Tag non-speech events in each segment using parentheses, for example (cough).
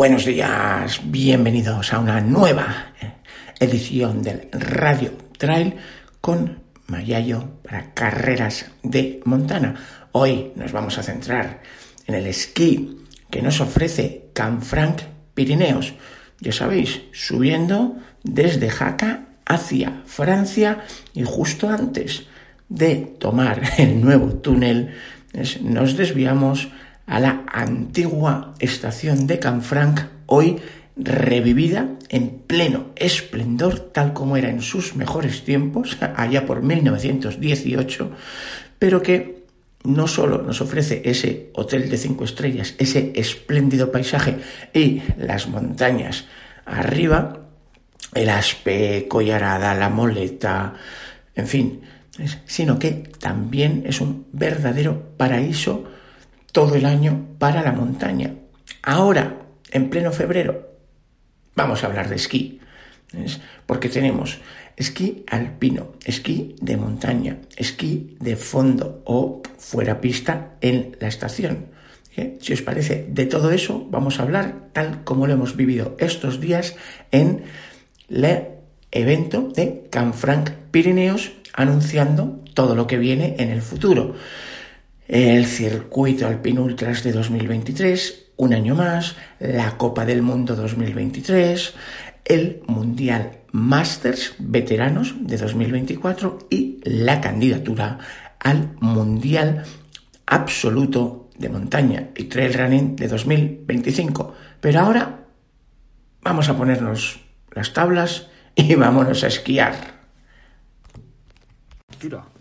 Buenos días, bienvenidos a una nueva eh, edición del Radio Trail con Mayayo para carreras de montana. Hoy nos vamos a centrar en el esquí que nos ofrece Canfranc Pirineos. Ya sabéis, subiendo desde Jaca hacia Francia y justo antes de tomar el nuevo túnel nos desviamos a la antigua estación de Canfranc, hoy revivida en pleno esplendor, tal como era en sus mejores tiempos, (laughs) allá por 1918, pero que no solo nos ofrece ese hotel de cinco estrellas, ese espléndido paisaje y las montañas arriba, el Aspe, Collarada, la Moleta, en fin, sino que también es un verdadero paraíso todo el año para la montaña. Ahora, en pleno febrero, vamos a hablar de esquí, porque tenemos esquí alpino, esquí de montaña, esquí de fondo o fuera pista en la estación. ¿Eh? Si os parece, de todo eso vamos a hablar tal como lo hemos vivido estos días en el evento de Canfranc Pirineos, anunciando todo lo que viene en el futuro el circuito Alpine Ultras de 2023, un año más, la Copa del Mundo 2023, el Mundial Masters Veteranos de 2024 y la candidatura al Mundial Absoluto de Montaña y Trail Running de 2025. Pero ahora vamos a ponernos las tablas y (laughs) vámonos a esquiar.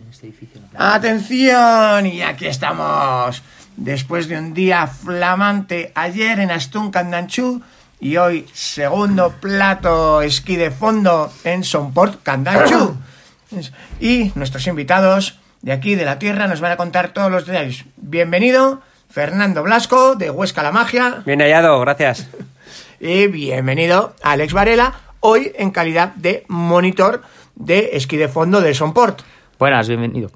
Este ¡Atención! Y aquí estamos. Después de un día flamante ayer en Astún Candanchú y hoy segundo plato esquí de fondo en Sonport Candanchú. (coughs) Y nuestros invitados de aquí de la tierra nos van a contar todos los detalles. Bienvenido, Fernando Blasco de Huesca la Magia. Bien hallado, gracias. (laughs) Y bienvenido, Alex Varela, hoy en calidad de monitor de esquí de fondo de Sonport. Buenas, bienvenido.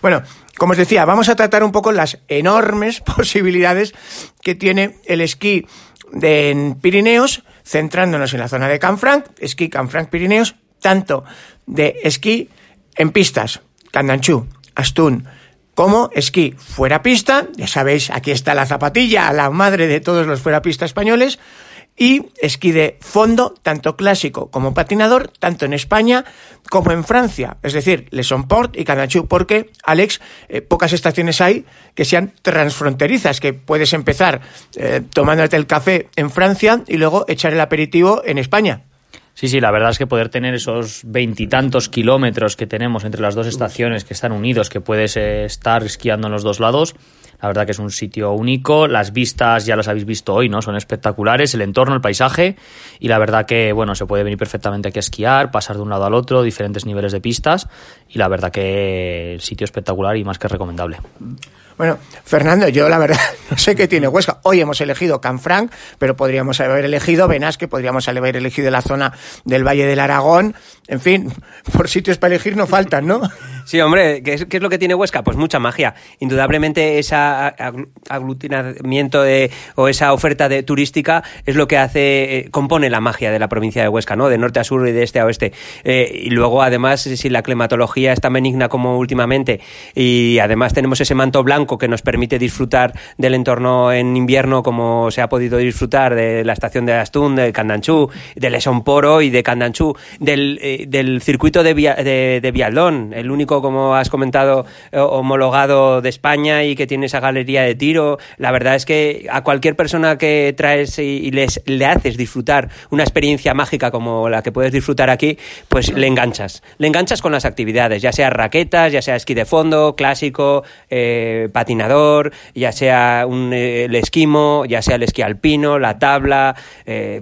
Bueno, como os decía, vamos a tratar un poco las enormes (laughs) posibilidades que tiene el esquí de Pirineos, centrándonos en la zona de Canfranc, esquí Canfranc Pirineos, tanto de esquí en pistas, Candanchú, Astún, como esquí fuera pista, ya sabéis, aquí está la zapatilla, la madre de todos los fuera pista españoles, y esquí de fondo, tanto clásico como patinador, tanto en España como en Francia, es decir, Le Port y Canachú, porque, Alex, eh, pocas estaciones hay que sean transfronterizas, que puedes empezar eh, tomándote el café en Francia y luego echar el aperitivo en España. Sí, sí, la verdad es que poder tener esos veintitantos kilómetros que tenemos entre las dos estaciones que están unidos, que puedes eh, estar esquiando en los dos lados, la verdad que es un sitio único, las vistas ya las habéis visto hoy, ¿no? Son espectaculares, el entorno, el paisaje y la verdad que, bueno, se puede venir perfectamente aquí a esquiar, pasar de un lado al otro, diferentes niveles de pistas y la verdad que el sitio espectacular y más que recomendable. Bueno, Fernando, yo la verdad (laughs) no sé qué tiene Huesca. Hoy hemos elegido Canfranc, pero podríamos haber elegido Benasque, podríamos haber elegido la zona del Valle del Aragón. En fin, (laughs) por sitios para elegir no faltan, ¿no? Sí, hombre, ¿qué es, lo que tiene Huesca? Pues mucha magia. Indudablemente ese aglutinamiento de, o esa oferta de, turística es lo que hace, eh, compone la magia de la provincia de Huesca, ¿no? De norte a sur y de este a oeste. Eh, y luego, además, si la climatología es tan benigna como últimamente y además tenemos ese manto blanco que nos permite disfrutar del entorno en invierno como se ha podido disfrutar de la estación de Astún, de Candanchú, del Esomporo y de Candanchú, del, eh, del circuito de, de, de Vialdón, el único como has comentado, eh, homologado de España y que tiene esa galería de tiro. La verdad es que a cualquier persona que traes y, les, le haces disfrutar una experiencia mágica como la que puedes disfrutar aquí, pues le enganchas. Le enganchas con las actividades, ya sea raquetas, ya sea esquí de fondo, clásico, eh, patinador, ya sea un, eh, el esquimo, ya sea el esquí alpino, la tabla.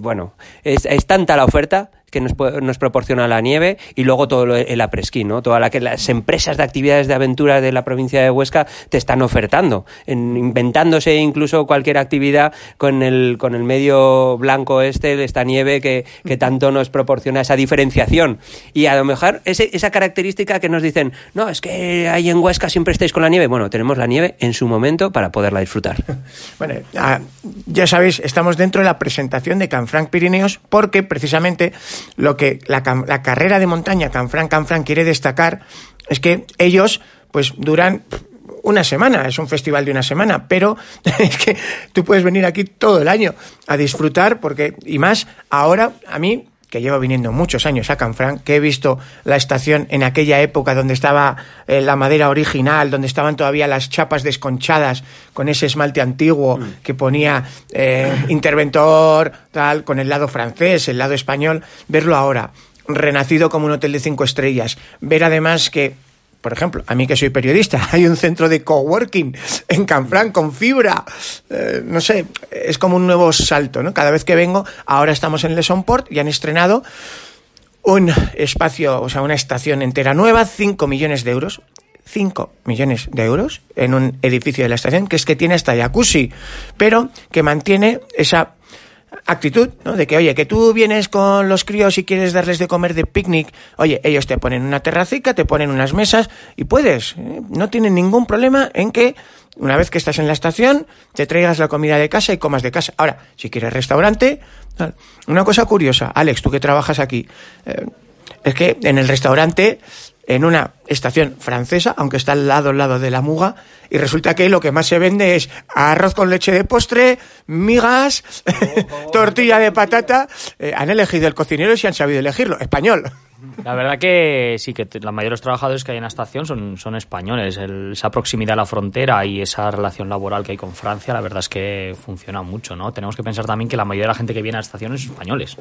bueno, es tanta la oferta que nos, nos proporciona la nieve y luego todo el apresquí, ¿no? Toda la que las empresas de actividades de aventura de la provincia de Huesca te están ofertando, inventándose incluso cualquier actividad con el, con el medio blanco este, esta nieve que, que tanto nos proporciona esa diferenciación. Y a lo mejor ese, esa característica que nos dicen, no, es que ahí en Huesca siempre estáis con la nieve. Bueno, tenemos la nieve en su momento para poderla disfrutar. (laughs) Bueno, ya sabéis, estamos dentro de la presentación de Canfranc Pirineos porque precisamente lo que la, la carrera de montaña Canfranc Canfranc quiere destacar es que ellos pues duran una semana, es un festival de una semana, pero (laughs) es que tú puedes venir aquí todo el año a disfrutar porque y más ahora a mí que llevo viniendo muchos años a Canfranc, que he visto la estación en aquella época donde estaba eh, la madera original, donde estaban todavía las chapas desconchadas con ese esmalte antiguo mm. que ponía eh, interventor, tal, con el lado francés, el lado español, verlo ahora, renacido como un hotel de cinco estrellas, ver además que por ejemplo, a mí que soy periodista, (laughs) hay un centro de coworking en Canfranc con fibra. Eh, no sé, es como un nuevo salto, ¿no? Cada vez que vengo, ahora estamos en Lesonport y han estrenado un espacio, o sea, una estación entera nueva, 5 millones de euros. 5 millones de euros en un edificio de la estación, que es que tiene hasta jacuzzi, pero que mantiene esa actitud, ¿no? De que, oye, que tú vienes con los críos y quieres darles de comer de picnic, oye, ellos te ponen una terracica, te ponen unas mesas y puedes, ¿eh? no tienen ningún problema en que una vez que estás en la estación, te traigas la comida de casa y comas de casa. Ahora, si quieres restaurante, una cosa curiosa, Alex, tú que trabajas aquí, eh, es que en el restaurante en una estación francesa, aunque está al lado al lado de la muga, y resulta que lo que más se vende es arroz con leche de postre, migas, (laughs) tortilla de patata. Eh, han elegido el cocinero y si han sabido elegirlo, español. La verdad que sí, que los trabajadores que hay en la estación son, son españoles. esa proximidad a la frontera y esa relación laboral que hay con Francia, la verdad es que funciona mucho, ¿no? Tenemos que pensar también que la mayoría de la gente que viene a la estación es españoles.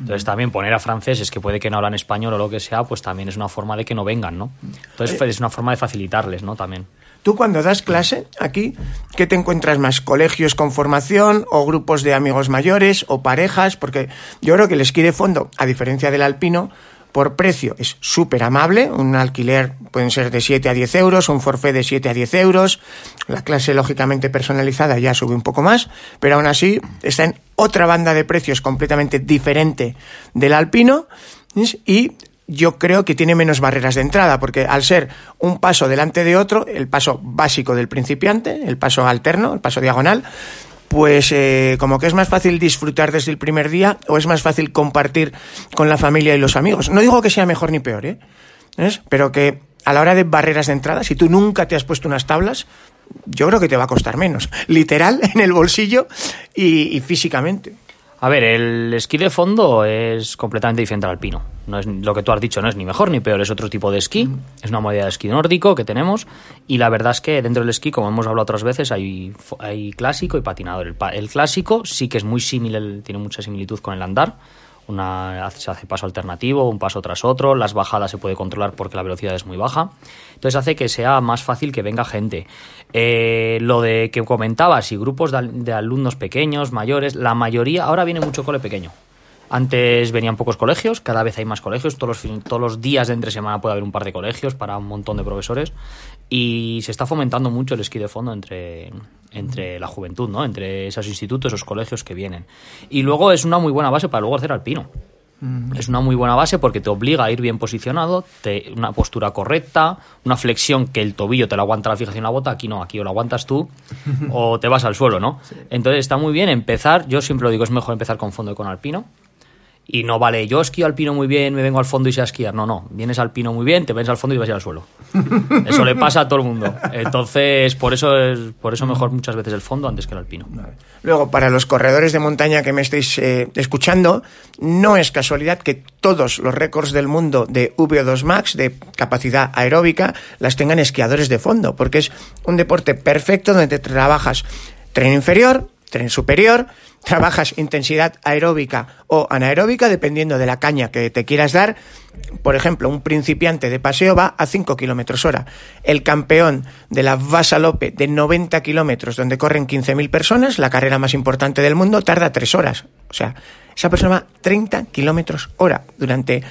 Entonces también poner a franceses que puede que no hablan español o lo que sea, pues también es una forma de que no vengan, ¿no? Entonces es una forma de facilitarles, ¿no? También. Tú cuando das clase aquí, ¿qué te encuentras más? ¿Colegios con formación o grupos de amigos mayores o parejas? Porque yo creo que el esquí de fondo, a diferencia del alpino, por precio es súper amable, un alquiler pueden ser de 7 a 10 euros, un forfait de 7 a 10 euros, la clase lógicamente personalizada ya sube un poco más, pero aún así está en otra banda de precios completamente diferente del alpino y yo creo que tiene menos barreras de entrada, porque al ser un paso delante de otro, el paso básico del principiante, el paso alterno, el paso diagonal, pues eh, como que es más fácil disfrutar desde el primer día o es más fácil compartir con la familia y los amigos. No digo que sea mejor ni peor, ¿eh? Pero que a la hora de barreras de entrada, si tú nunca te has puesto unas tablas, yo creo que te va a costar menos. Literal, (laughs) en el bolsillo y físicamente. A ver, el esquí de fondo es completamente diferente al alpino. No es lo que tú has dicho, no es ni mejor ni peor, es otro tipo de esquí. Es una modalidad de esquí nórdico que tenemos. Y la verdad es que dentro del esquí, como hemos hablado otras veces, hay, hay clásico y patinador. El, el clásico sí que es muy similar, tiene mucha similitud con el andar una, se hace paso alternativo, un paso tras otro, las bajadas se puede controlar porque la velocidad es muy baja, entonces hace que sea más fácil que venga gente. Eh, lo de que comentabas, y grupos de, alumnos pequeños, mayores, la mayoría, ahora viene mucho cole pequeño. Antes venían pocos colegios, cada vez hay más colegios, todos los, todos los días de entre semana puede haber un par de colegios para un montón de profesores y se está fomentando mucho el esquí de fondo entre, entre la juventud, ¿no? Entre esos institutos, esos colegios que vienen. Y luego es una muy buena base para luego hacer alpino. Es una muy buena base porque te obliga a ir bien posicionado, te, una postura correcta, una flexión que el tobillo te la aguanta la fijación de la bota, aquí no, aquí o la aguantas tú (laughs) o te vas al suelo, ¿no? Entonces está muy bien empezar, yo siempre lo digo, es mejor empezar con fondo y con alpino, y no vale, yo esquío alpino muy bien, me vengo al fondo y sé a esquiar. No, no, vienes al pino muy bien, te ves al fondo y vas a ir al suelo. (laughs) Eso le pasa a todo el mundo. Entonces, por eso es por eso mejor muchas veces el fondo antes que el alpino. Luego, para los corredores de montaña que me estáis eh, escuchando, no es casualidad que todos los récords del mundo de VO2 Max, de capacidad aeróbica, las tengan esquiadores de fondo, porque es un deporte perfecto donde te trabajas tren inferior, tren superior, trabajas intensidad aeróbica o anaeróbica, dependiendo de la caña que te quieras dar. Por ejemplo, un principiante de paseo va a 5 kilómetros hora. El campeón de la Vasalope de 90 kilómetros, donde corren 15.000 personas, la carrera más importante del mundo, tarda 3 horas. O sea, esa persona va 30 kilómetros hora durante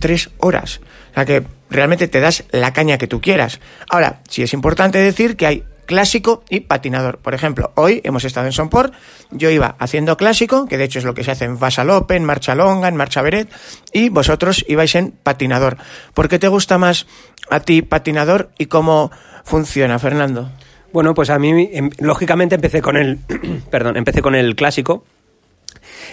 3 horas. O sea que realmente te das la caña que tú quieras. Ahora, sí es importante decir que hay clásico y patinador. Por ejemplo, hoy hemos estado en Sonport, yo iba haciendo clásico, que de hecho es lo que se hace en Vasalope, en Marcha Longa, en Marcha Beret, y vosotros ibais en patinador. ¿Por qué te gusta más a ti patinador y cómo funciona, Fernando? Bueno, pues a mí, em, lógicamente, empecé con el, (clears throat) perdón, empecé con el clásico,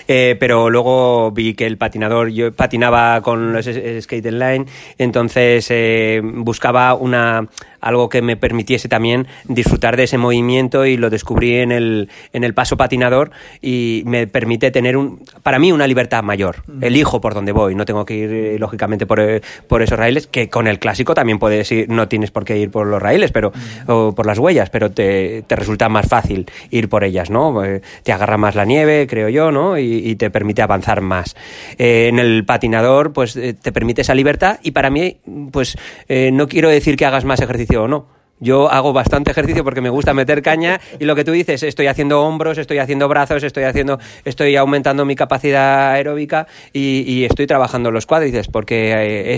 eh, pero luego vi que el patinador, yo patinaba con los skate line, entonces eh, buscaba una algo que me permitiese también disfrutar de ese movimiento y lo descubrí en el, en el paso patinador y me permite tener un, para mí una libertad mayor. Mm. Elijo por dónde voy, no tengo que ir eh, lógicamente por, eh, por, esos raíles, que con el clásico también puedes ir, no tienes por qué ir por los raíles pero, mm. o por las huellas, pero te, te, resulta más fácil ir por ellas, ¿no? Eh, te agarra más la nieve, creo yo, ¿no? Y, y te permite avanzar más. en el patinador, pues te permite esa libertad y para mí, pues no quiero decir que hagas más ejercicio o no. Yo hago bastante ejercicio porque me gusta meter caña y lo que tú dices, estoy haciendo hombros, estoy haciendo brazos, estoy haciendo, estoy aumentando mi capacidad aeróbica y, estoy trabajando los cuádriceps porque eh,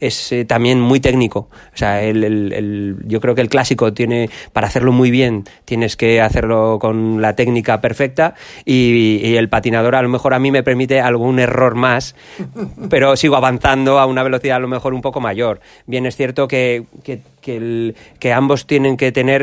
es, eh, también muy técnico. O sea, el, yo creo que el clásico tiene, para hacerlo muy bien, tienes que hacerlo con la técnica perfecta y, el patinador a lo mejor a mí me permite algún error más, pero sigo avanzando a una velocidad a lo mejor un poco mayor. Bien es cierto que que, el, que ambos tienen que tener,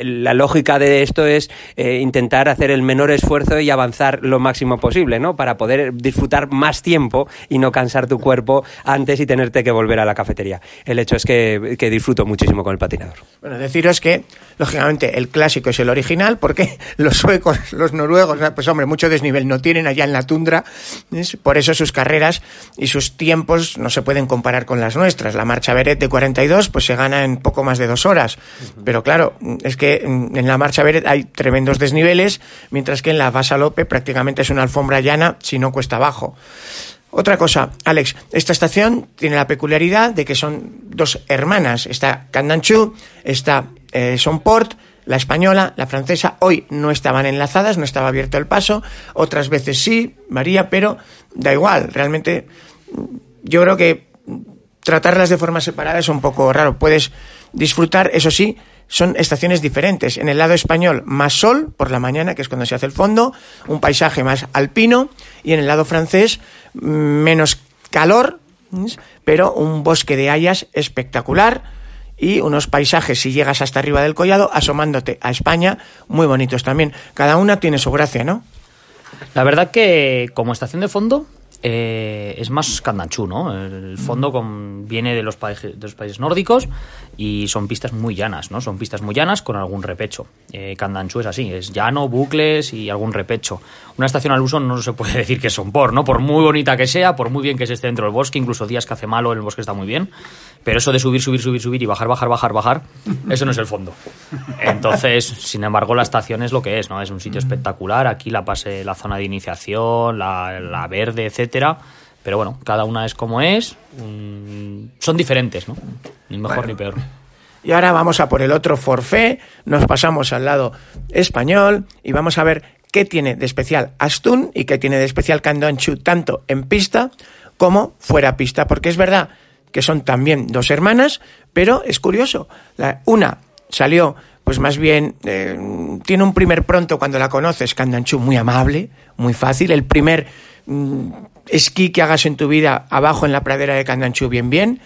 la lógica de esto es eh, intentar hacer el menor esfuerzo y avanzar lo máximo posible, ¿no? Para poder disfrutar más tiempo y no cansar tu cuerpo antes y tenerte que volver a la cafetería. El hecho es que, disfruto muchísimo con el patinador. Bueno, deciros que, lógicamente, el clásico es el original porque (laughs) los suecos, los noruegos, pues hombre, mucho desnivel no tienen allá en la tundra, por eso sus carreras y sus tiempos no se pueden comparar con las nuestras. La marcha Beret de 42 pues se gana en poco más de dos horas. Pero claro, es que en la marcha Beret hay tremendos desniveles, mientras que en la Vasalope prácticamente es una alfombra llana si no cuesta abajo. Otra cosa, Alex, esta estación tiene la peculiaridad de que son dos hermanas. Está Candanchú, está eh, Sonport, la española, la francesa, hoy no estaban enlazadas, no estaba abierto el paso, otras veces sí, María, pero da igual, realmente yo creo que tratarlas de forma separada es un poco raro. Puedes disfrutar, eso sí, son estaciones diferentes. En el lado español, más sol por la mañana, que es cuando se hace el fondo, un paisaje más alpino, y en el lado francés, menos calor, pero un bosque de hayas espectacular y unos paisajes, si llegas hasta arriba del collado, asomándote a España, muy bonitos también. Cada una tiene su gracia, ¿no? La verdad que como estación de fondo eh, es más Candanchú, ¿no? El fondo con, viene de los, de los, países nórdicos y son pistas muy llanas, ¿no? Son pistas muy llanas con algún repecho. Eh, Candanchú es así, es llano, bucles y algún repecho. Una estación al uso no se puede (laughs) decir que son por, ¿no? Por muy bonita que sea, por muy bien que se esté dentro del bosque, incluso días que hace malo en el bosque está muy bien, pero eso de subir, subir, subir, subir y bajar, bajar, bajar, bajar, eso no es el fondo. Entonces, (laughs) sin embargo, la estación es lo que es, ¿no? Es un sitio espectacular, aquí la pase la zona de iniciación, la, la verde, etcétera pero bueno, cada una es como es. Son diferentes, ¿no? Ni mejor ni peor. Y ahora vamos a por el otro forfait, nos pasamos al lado español y vamos a ver qué tiene de especial Astun y qué tiene de especial Candoanchu tanto en pista como fuera pista, porque es verdad que son también dos hermanas, pero es curioso, la, una salió pues más bien eh, tiene un primer pronto cuando la conoces, Candanchu muy amable, muy fácil, el primer esquí que hagas en tu vida abajo en la pradera de Candanchú bien bien,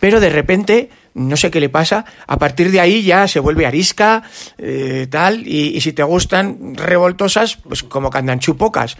pero de repente, no sé qué le pasa, a partir de ahí ya se vuelve arisca, eh, tal, y, si te gustan revoltosas, pues como Candanchú pocas.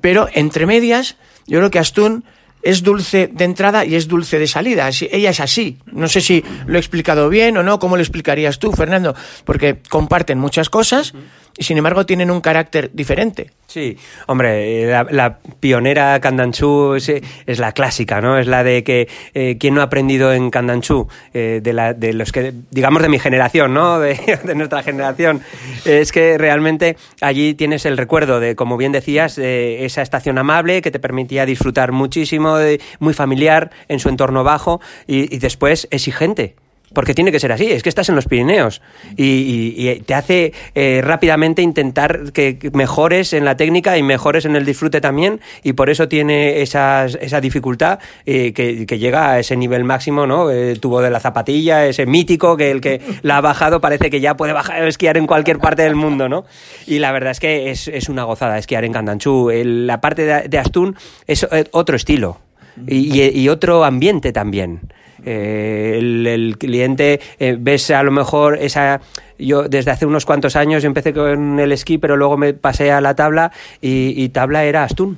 Pero entre medias, yo creo que Astún es dulce de entrada y es dulce de salida. Ella es así. No sé si lo he explicado bien o no. ¿Cómo lo explicarías tú, Fernando? Porque comparten muchas cosas, y sin embargo tienen un carácter diferente. Sí, hombre, eh, la, pionera Candanchú es, la clásica, ¿no? Es la de que eh, quien no ha aprendido en Candanchú, eh, de, de los que, digamos, de mi generación, ¿no? (laughs) De, nuestra generación, es que realmente allí tienes el recuerdo de, como bien decías, esa estación amable que te permitía disfrutar muchísimo, muy familiar en su entorno bajo y después exigente porque tiene que ser así, es que estás en los Pirineos y, te hace eh, rápidamente intentar que mejores en la técnica y mejores en el disfrute también y por eso tiene esa dificultad eh, que, llega a ese nivel máximo, ¿no? El tubo de la zapatilla, ese mítico que el que (laughs) la ha bajado parece que ya puede bajar esquiar en cualquier parte del mundo, ¿no? Y la verdad es que es, una gozada esquiar en Candanchú. la parte de, Astún es eh, otro estilo y otro ambiente también. Eh, el, cliente, eh, ves a lo mejor esa... Yo desde hace unos cuantos años empecé con el esquí, pero luego me pasé a la tabla y, y tabla era Astún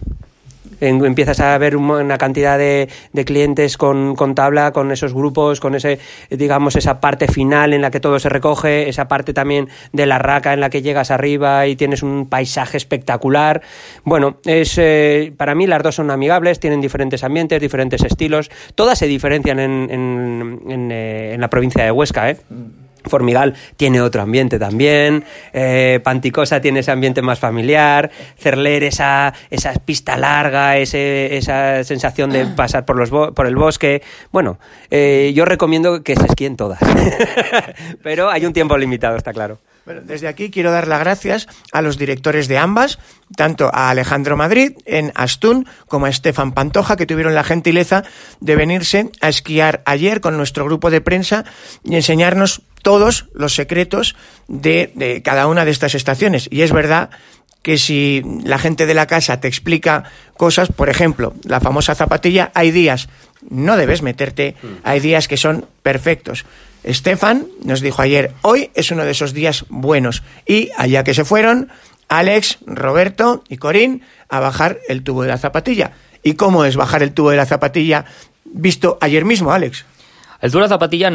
empiezas a ver una cantidad de, clientes con, tabla, con esos grupos, con ese, digamos, esa parte final en la que todo se recoge, esa parte también de la raca en la que llegas arriba y tienes un paisaje espectacular. Bueno, es eh, para mí las dos son amigables, tienen diferentes ambientes, diferentes estilos, todas se diferencian en, en, en, eh, en la provincia de Huesca, ¿eh? Formigal tiene otro ambiente también, eh, Panticosa tiene ese ambiente más familiar, Cerler esa, esa pista larga, ese, esa sensación de pasar por, los por el bosque. Bueno, eh, yo recomiendo que se esquíen todas, (laughs) pero hay un tiempo limitado, está claro. Bueno, desde aquí quiero dar las gracias a los directores de ambas, tanto a Alejandro Madrid en Astún como a Estefan Pantoja, que tuvieron la gentileza de venirse a esquiar ayer con nuestro grupo de prensa y enseñarnos todos los secretos de, cada una de estas estaciones. Y es verdad que si la gente de la casa te explica cosas, por ejemplo, la famosa zapatilla, hay días, no debes meterte, mm. hay días que son perfectos. Estefan nos dijo ayer, hoy es uno de esos días buenos. Y allá que se fueron, Alex, Roberto y Corín a bajar el tubo de la zapatilla. ¿Y cómo es bajar el tubo de la zapatilla visto ayer mismo, Alex? El de la zapatilla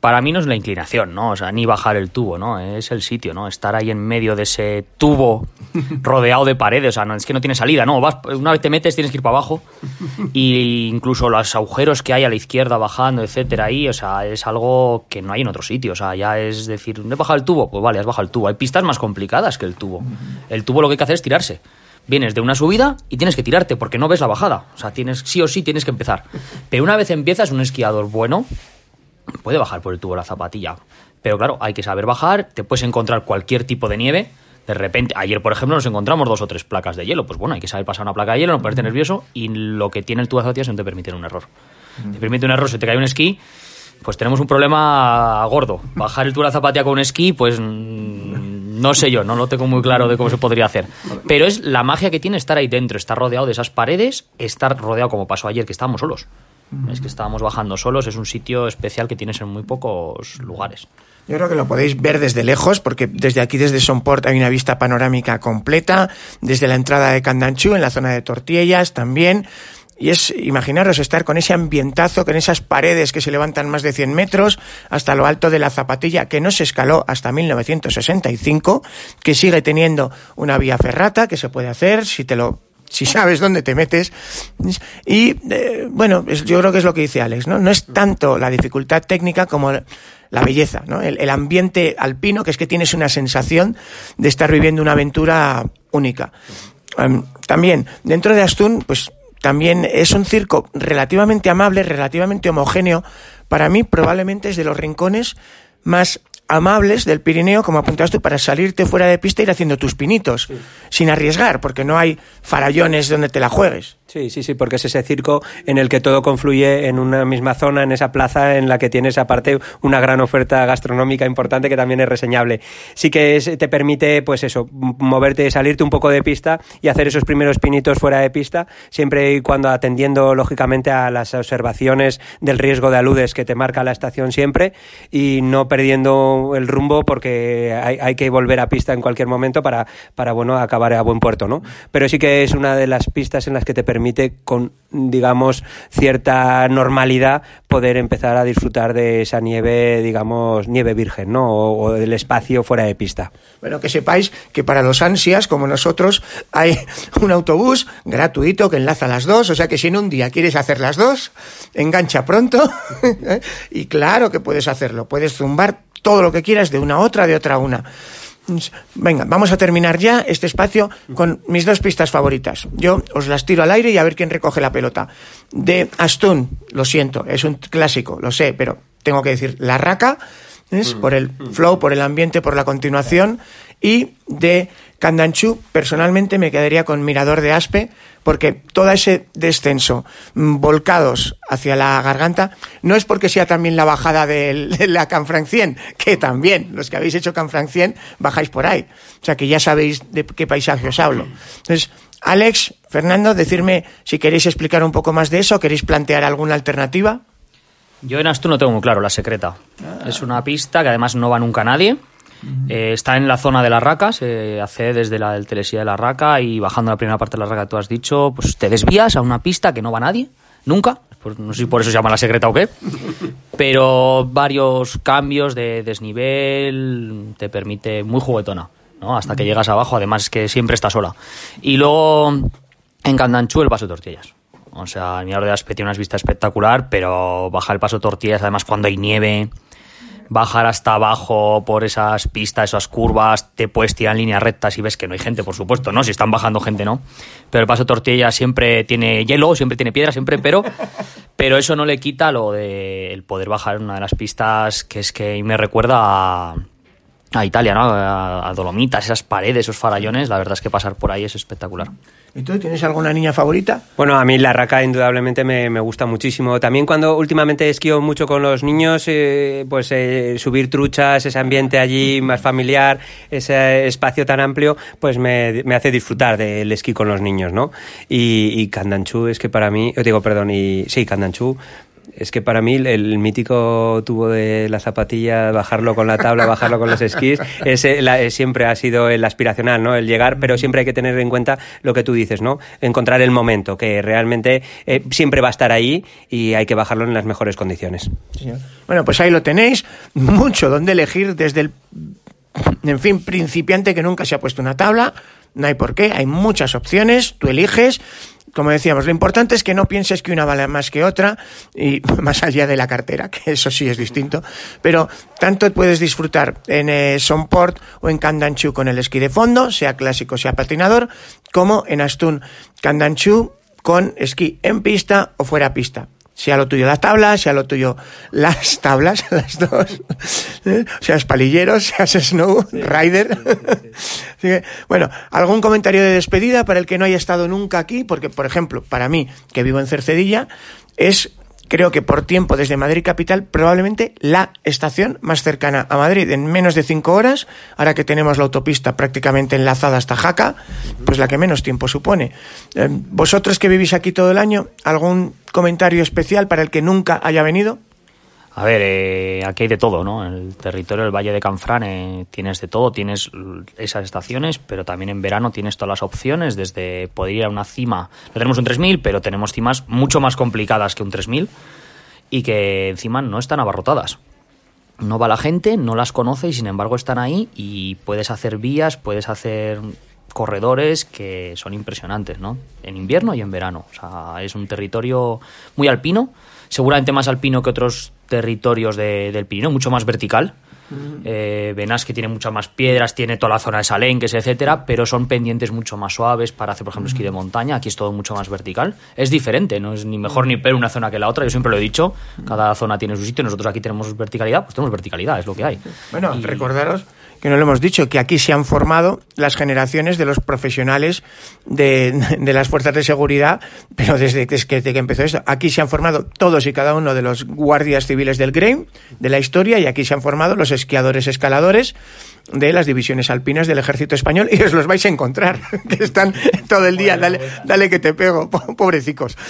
para mí no es la inclinación, ¿no? O sea, ni bajar el tubo, ¿no? Es el sitio, ¿no? Estar ahí en medio de ese tubo (laughs) rodeado de paredes, o sea, no, es que no tiene salida, ¿no? Vas, una vez te metes tienes que ir para abajo (laughs) y incluso los agujeros que hay a la izquierda bajando, etcétera, ahí, o sea, es algo que no hay en otro sitio, o sea, ya es decir, ¿no he bajado el tubo? Pues vale, has bajado el tubo. Hay pistas más complicadas que el tubo. El tubo lo que hay que hacer es tirarse vienes de una subida y tienes que tirarte porque no ves la bajada. O sea, tienes sí o sí tienes que empezar. Pero una vez empiezas, un esquiador bueno puede bajar por el tubo la zapatilla. Pero claro, hay que saber bajar, te puedes encontrar cualquier tipo de nieve. De repente, ayer por ejemplo nos encontramos dos o tres placas de hielo. Pues bueno, hay que saber pasar una placa de hielo, no ponerte nervioso y lo que tiene el tubo de zapatillas no te permite un error. Te permite un error, se te cae un esquí, pues tenemos un problema gordo. Bajar el tubo de la zapatilla con un esquí, pues mm, no sé yo, no lo tengo muy claro de cómo se podría hacer. Pero es la magia que tiene estar ahí dentro, estar rodeado de esas paredes, estar rodeado como pasó ayer, que estábamos solos. Es que estábamos bajando solos, es un sitio especial que tienes en muy pocos lugares. Yo creo que lo podéis ver desde lejos, porque desde aquí, desde Sonport, hay una vista panorámica completa, desde la entrada de Candanchú, en la zona de Tortillas también. Y es, imaginaros, estar con ese ambientazo, con esas paredes que se levantan más de 100 metros, hasta lo alto de la zapatilla, que no se escaló hasta 1965, que sigue teniendo una vía ferrata que se puede hacer si te lo si sabes dónde te metes. Y eh, bueno, yo creo que es lo que dice Alex, ¿no? No es tanto la dificultad técnica como la belleza, ¿no? El, ambiente alpino, que es que tienes una sensación de estar viviendo una aventura única. Em, también, dentro de Astún, pues también es un circo relativamente amable, relativamente homogéneo. Para mí, probablemente es de los rincones más amables del Pirineo, como apuntas tú, para salirte fuera de pista e ir haciendo tus pinitos, sin arriesgar, porque no hay farallones donde te la juegues. Sí, sí, sí, porque es ese circo en el que todo confluye en una misma zona, en esa plaza en la que tienes aparte una gran oferta gastronómica importante que también es reseñable. Sí que te permite, pues eso, moverte, salirte un poco de pista y hacer esos primeros pinitos fuera de pista, siempre y cuando atendiendo lógicamente a las observaciones del riesgo de aludes que te marca la estación siempre y no perdiendo el rumbo porque hay, que volver a pista en cualquier momento para, para bueno, acabar a buen puerto, ¿no? Pero sí que es una de las pistas en las que te permite permite con digamos, cierta normalidad poder empezar a disfrutar de esa nieve, digamos, nieve virgen, ¿no? O, del espacio fuera de pista. Bueno, que sepáis que para los ansias, como nosotros, hay un autobús gratuito que enlaza las dos, o sea que si en un día quieres hacer las dos, engancha pronto (laughs) y claro que puedes hacerlo, puedes zumbar todo lo que quieras de una a otra, de otra a una. Venga, vamos a terminar ya este espacio con mis dos pistas favoritas. Yo os las tiro al aire y a ver quién recoge la pelota. De Astun, lo siento, es un clásico, lo sé, pero tengo que decir La Raca, es mm. por el flow, por el ambiente, por la continuación. Y de Candanchú, personalmente me quedaría con Mirador de Aspe, porque todo ese descenso, mm, volcados hacia la garganta, no es porque sea también la bajada (laughs) de, la Canfranc 100, que también, los que habéis hecho Canfranc 100, bajáis por ahí. O sea que ya sabéis de qué paisaje os hablo. Entonces, Alex, Fernando, decirme si queréis explicar un poco más de eso, queréis plantear alguna alternativa. Yo en Astu no tengo muy claro la secreta. Es una pista que además no va nunca nadie. Eh, está en la zona de la Raca, se hace desde la del Telesía de la Raca y bajando la primera parte de la Raca, tú has dicho, pues te desvías a una pista que no va nadie, nunca. Pues no sé si por eso se llama la secreta o qué. (laughs) Pero varios cambios de desnivel te permite muy juguetona, ¿no? Hasta que llegas abajo, además que siempre está sola. Y luego en Candanchú el paso de tortillas. O sea, el mirador de Aspe tiene una vista espectacular, pero baja el paso de tortillas, además cuando hay nieve, bajar hasta abajo por esas pistas, esas curvas, te puedes tirar en línea recta si ves que no hay gente, por supuesto, ¿no? Si están bajando gente, ¿no? Pero el paso tortilla siempre tiene hielo, siempre tiene piedra, siempre, pero, (laughs) pero eso no le quita lo de el poder bajar en una de las pistas que es que me recuerda a, a Italia, ¿no? A, Dolomitas, esas paredes, esos farallones, la verdad es que pasar por ahí es espectacular. ¿Y tú tienes alguna niña favorita? Bueno, a mí la raca indudablemente me, gusta muchísimo. También cuando últimamente esquío mucho con los niños, eh, pues eh, subir truchas, ese ambiente allí más familiar, ese espacio tan amplio, pues me, hace disfrutar del esquí con los niños, ¿no? Y, y Candanchú es que para mí, digo, perdón, y sí, Candanchú es que para mí el, mítico tubo de la zapatilla, bajarlo con la tabla, bajarlo con los esquís, (laughs) ese siempre ha sido el aspiracional, ¿no? El llegar, pero siempre hay que tener en cuenta lo que tú dices, ¿no? Encontrar el momento, que realmente eh, siempre va a estar ahí y hay que bajarlo en las mejores condiciones. Bueno, pues ahí lo tenéis, mucho donde elegir desde el, en fin, principiante que nunca se ha puesto una tabla, no hay por qué, hay muchas opciones, tú eliges. Como decíamos, lo importante es que no pienses que una vale más que otra, y (laughs) más allá de la cartera, que eso sí es distinto, pero tanto puedes disfrutar en eh, Sonport o en Candanchu con el esquí de fondo, sea clásico, sea patinador, como en Astun Candanchu con esquí en pista o fuera pista sea lo tuyo las tablas, sea lo tuyo las tablas, (laughs) las dos, ¿eh? seas palillero, seas snow, rider. (laughs) bueno, ¿algún comentario de despedida para el que no haya estado nunca aquí? Porque, por ejemplo, para mí, que vivo en Cercedilla, es creo que por tiempo desde Madrid Capital, probablemente la estación más cercana a Madrid, en menos de cinco horas, ahora que tenemos la autopista prácticamente enlazada hasta Jaca, pues la que menos tiempo supone. Eh, ¿Vosotros que vivís aquí todo el año, algún comentario especial para el que nunca haya venido? A ver, eh, aquí hay de todo, ¿no? El territorio del Valle de Canfrán eh, tienes de todo, tienes esas estaciones, pero también en verano tienes todas las opciones, desde poder ir a una cima, no tenemos un 3000, pero tenemos cimas mucho más complicadas que un 3000 y que encima no están abarrotadas. No va la gente, no las conoce y sin embargo están ahí y puedes hacer vías, puedes hacer corredores que son impresionantes, ¿no? En invierno y en verano. O sea, es un territorio muy alpino, seguramente más alpino que otros territorios del Pirineo, mucho más vertical. Eh, que tiene muchas más piedras, tiene toda la zona de Salenques, etcétera, pero son pendientes mucho más suaves para hacer, por ejemplo, esquí de montaña. Aquí es todo mucho más vertical. Es diferente, no es ni mejor ni peor una zona que la otra. Yo siempre lo he dicho, cada zona tiene su sitio. Nosotros aquí tenemos verticalidad, pues tenemos verticalidad, es lo que hay. Bueno, recordaros que no lo hemos dicho, que aquí se han formado las generaciones de los profesionales de, (laughs) las fuerzas de seguridad, pero desde que, desde que empezó esto, aquí se han formado todos y cada uno de los guardias civiles del GREIM, de la historia, y aquí se han formado los esquiadores escaladores de las divisiones alpinas del ejército español y os los vais a encontrar, (laughs) que están todo el día, dale, dale que te pego, pobrecicos. (laughs)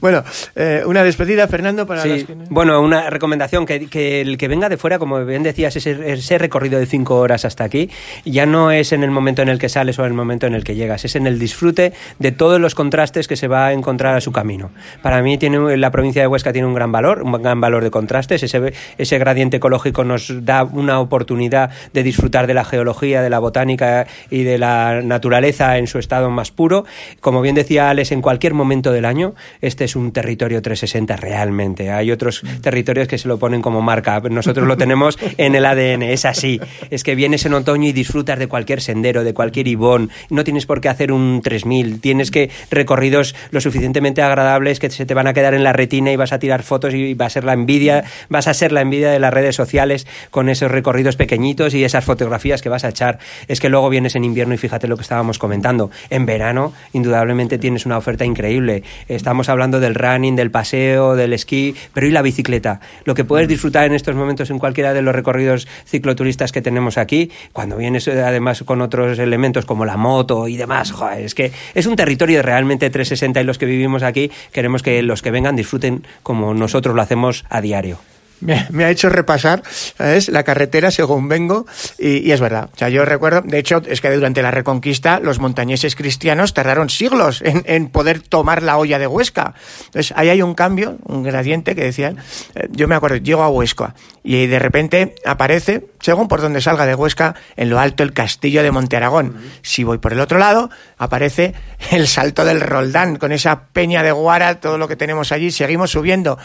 Bueno, eh, una despedida, Fernando, para sí, Bueno, una recomendación, que, que, el que venga de fuera, como bien decías, ese, ese, recorrido de cinco horas hasta aquí, ya no es en el momento en el que sales o en el momento en el que llegas, es en el disfrute de todos los contrastes que se va a encontrar a su camino. Para mí tiene la provincia de Huesca tiene un gran valor, un gran valor de contrastes, ese, ese gradiente ecológico nos da una oportunidad de disfrutar de la geología, de la botánica y de la naturaleza en su estado más puro. Como bien decía Alex, en cualquier momento del año, este es un territorio 360 realmente. Hay otros territorios que se lo ponen como marca. Nosotros lo tenemos en el ADN, es así. Es que vienes en otoño y disfrutas de cualquier sendero, de cualquier ibón. No tienes por qué hacer un 3000, tienes que recorridos lo suficientemente agradables que se te van a quedar en la retina y vas a tirar fotos y va a ser la envidia, vas a ser la envidia de las redes sociales con esos recorridos pequeñitos y esas fotografías que vas a echar. Es que luego vienes en invierno y fíjate lo que estábamos comentando. En verano, indudablemente tienes una oferta increíble. Estamos hablando del running, del paseo, del esquí, pero ¿y la bicicleta? Lo que puedes disfrutar en estos momentos en cualquiera de los recorridos cicloturistas que tenemos aquí, cuando vienes además con otros elementos como la moto y demás, joder, es que es un territorio realmente 360 y los que vivimos aquí queremos que los que vengan disfruten como nosotros lo hacemos a diario me, ha hecho repasar es la carretera según vengo y, es verdad. O sea, yo recuerdo, de hecho, es que durante la Reconquista los montañeses cristianos tardaron siglos en, poder tomar la olla de Huesca. Entonces, ahí hay un cambio, un gradiente que decían, eh, yo me acuerdo, llego a Huesca y de repente aparece, según por donde salga de Huesca, en lo alto el castillo de Monte Aragón. Si voy por el otro lado, aparece el salto del Roldán, con esa peña de Guara, todo lo que tenemos allí, seguimos subiendo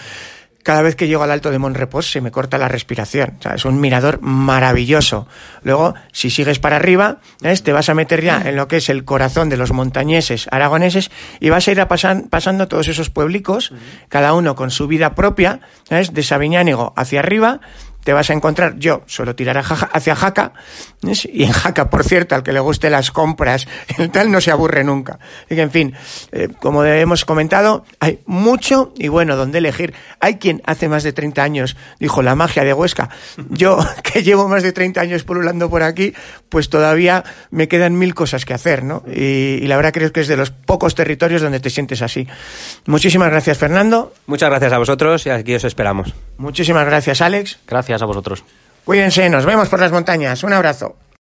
cada vez que llego al alto de Monrepos se me corta la respiración. O sea, es un mirador maravilloso. Luego, si sigues para arriba, te vas a meter ya en lo que es el corazón de los montañeses aragoneses y vas a ir a pasando todos esos pueblicos, cada uno con su vida propia, ¿sabes? de Sabiñánigo hacia arriba, te vas a encontrar, yo suelo tirar hacia Jaca, y en Jaca, por cierto, al que le guste las compras, (laughs) el tal no se aburre nunca. Y en fin, eh, como hemos comentado, hay mucho y bueno donde elegir. Hay quien hace más de 30 años dijo la magia de Huesca. Yo, (laughs) que llevo más de 30 años pululando por aquí, pues todavía me quedan mil cosas que hacer, ¿no? Y, y la verdad creo que es de los pocos territorios donde te sientes así. Muchísimas gracias, Fernando. Muchas gracias a vosotros y aquí os esperamos. Muchísimas gracias, Alex. Gracias a vosotros. Cuídense, nos vemos por las montañas. Un abrazo.